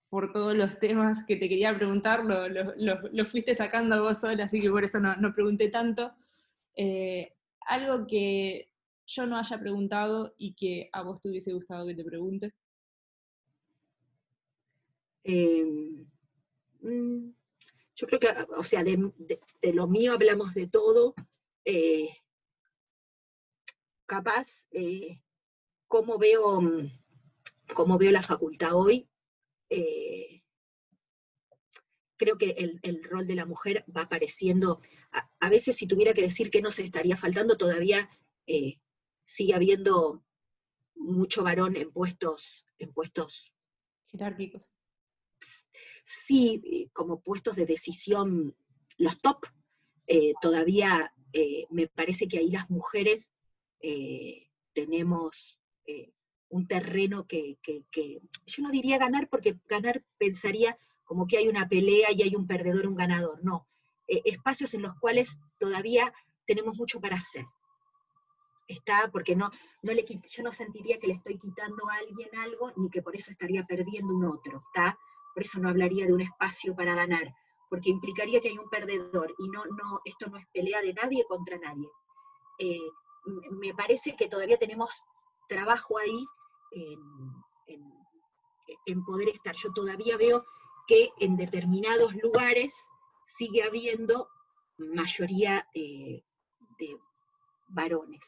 por todos los temas que te quería preguntar, lo, fuiste sacando vos sola, así que por eso no, pregunté tanto. Eh, algo que yo no haya preguntado y que a vos te hubiese gustado que te pregunte. Em, mm, yo creo que, o sea, de, lo mío hablamos de todo. Eh, capaz, eh, cómo veo, mm, cómo veo la facultad hoy, eh, creo que el, rol de la mujer va apareciendo, a, veces si tuviera que decir que no se estaría faltando, todavía sigue habiendo mucho varón en puestos, en puestos jerárquicos. sí, eh, como puestos de decisión, los top, eh, todavía eh, me parece que ahí las mujeres tenemos un terreno que, yo no diría ganar, porque ganar pensaría como que hay una pelea y hay un perdedor, un ganador, no. espacios en los cuales todavía tenemos mucho para hacer. Está, porque no, no le, yo no sentiría que le estoy quitando a alguien algo, ni que por eso estaría perdiendo un otro, ¿está? por eso no hablaría de un espacio para ganar, porque implicaría que hay un perdedor, y no, no, esto no es pelea de nadie contra nadie. Eh, me parece que todavía tenemos trabajo ahí en, poder estar. Yo todavía veo que en determinados lugares sigue habiendo mayoría eh, de varones.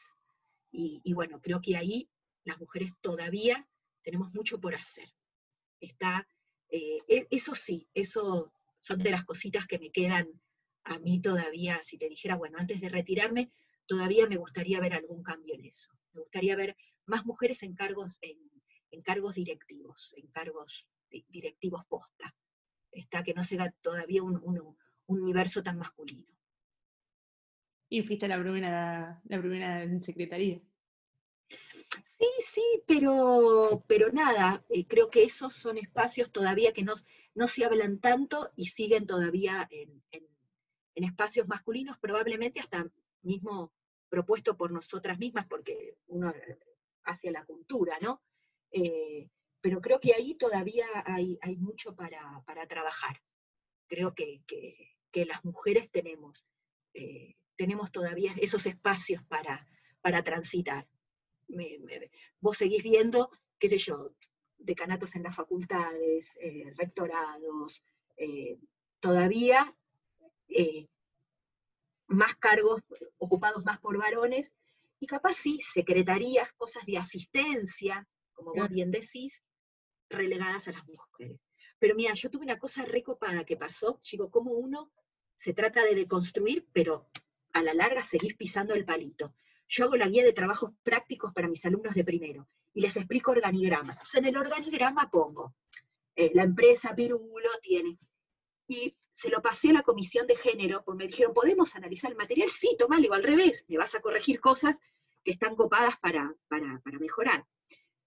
y, bueno, creo que ahí las mujeres todavía tenemos mucho por hacer. Está eh, e, eso sí, eso son de las cositas que me quedan a mí todavía, si te dijera, bueno, antes de retirarme, todavía me gustaría ver algún cambio en eso. Me gustaría ver más mujeres en cargos, en, cargos directivos, en cargos directivos posta. Está que no sea todavía un, universo tan masculino. Y fuiste la primera, la primera en secretaría. Sí, sí, pero, pero nada, eh, creo que esos son espacios todavía que no, no se hablan tanto y siguen todavía en, espacios masculinos, probablemente hasta mismo propuesto por nosotras mismas, porque uno hacia la cultura, ¿no? Eh, pero creo que ahí todavía hay, mucho para, trabajar. Creo que, las mujeres tenemos, eh, tenemos todavía esos espacios para, para transitar vos seguís viendo, qué sé yo, decanatos en las facultades, eh, rectorados, eh, todavía eh, más cargos ocupados más por varones, y capaz sí, secretarías, cosas de asistencia, como vos bien decís, relegadas a las mujeres. Pero mira, yo tuve una cosa recopada que pasó, digo, como uno se trata de deconstruir, pero a la larga seguís pisando el palito. Yo hago la guía de trabajos prácticos para mis alumnos de primero y les explico organigramas. en el organigrama pongo, eh, la empresa Pirulo tiene. Y se lo pasé a la comisión de género, pues me dijeron, ¿podemos analizar el material? Sí, tomalo, al revés, me vas a corregir cosas que están copadas para, para, mejorar.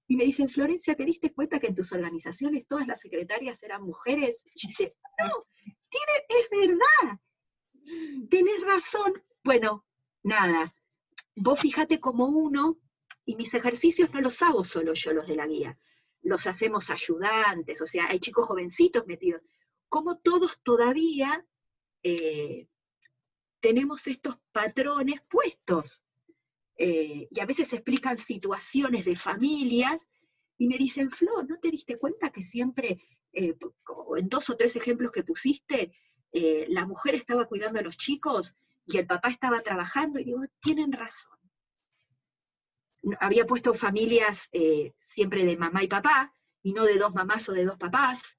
Y me dicen, Florencia, ¿te diste cuenta que en tus organizaciones todas las secretarias eran mujeres? Y dice, no, tiene, es verdad, tienes razón. Bueno, nada, vos fíjate como uno, y mis ejercicios no los hago solo yo, los de la guía, los hacemos ayudantes, o sea, hay chicos jovencitos metidos, como todos todavía eh, tenemos estos patrones puestos. Eh, y a veces explican situaciones de familias y me dicen, Flo, ¿no te diste cuenta que siempre, eh, en dos o tres ejemplos que pusiste, la mujer estaba cuidando a los chicos y el papá estaba trabajando, y digo, tienen razón. Había puesto familias eh, siempre de mamá y papá, y no de dos mamás o de dos papás.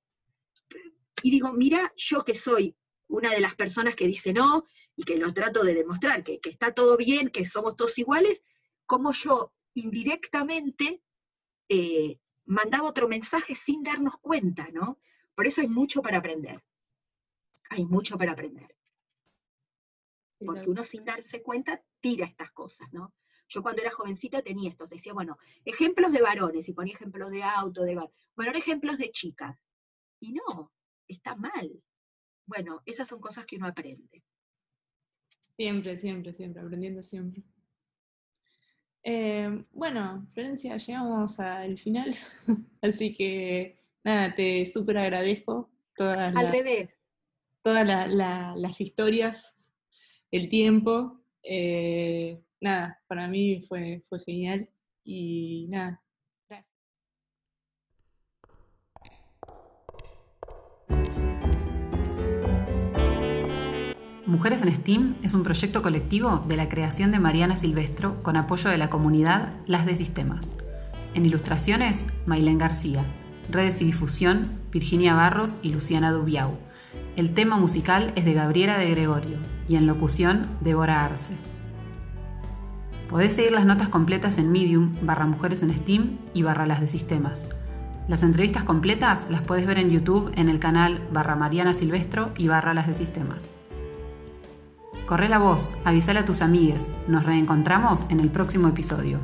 Y digo, mira, yo que soy una de las personas que dice no, y que lo trato de demostrar, que, está todo bien, que somos todos iguales, como yo indirectamente eh, mandaba otro mensaje sin darnos cuenta, ¿no? Por eso hay mucho para aprender. Hay mucho para aprender porque uno sin darse cuenta tira estas cosas, ¿no? Yo cuando era jovencita tenía estos, decía, bueno, ejemplos de varones, y ponía ejemplos de auto, de... Bueno, ejemplos de chicas. Y no, está mal. Bueno, esas son cosas que uno aprende. Siempre, siempre, siempre, aprendiendo siempre. Eh, bueno, Florencia, llegamos al final, [laughs] así que nada, te súper agradezco todas, Al revés. todas las historias, el tiempo. Eh, nada, para mí fue, fue genial y nada, gracias. Mujeres en STEAM es un proyecto colectivo de la creación de Mariana Silvestro con apoyo de la comunidad Las de Sistemas. En ilustraciones, Mailén García. Redes y difusión, Virginia Barros y Luciana Dubiau. El tema musical es de Gabriela de Gregorio y en locución, Débora Arce. Podés seguir las notas completas en Medium, barra Mujeres en STEAM y barra Las de Sistemas. Las entrevistas completas las puedes ver en YouTube en el canal barra Mariana Silvestro y barra Las de Sistemas. Corre la voz, avísale a tus amigues. Nos reencontramos en el próximo episodio.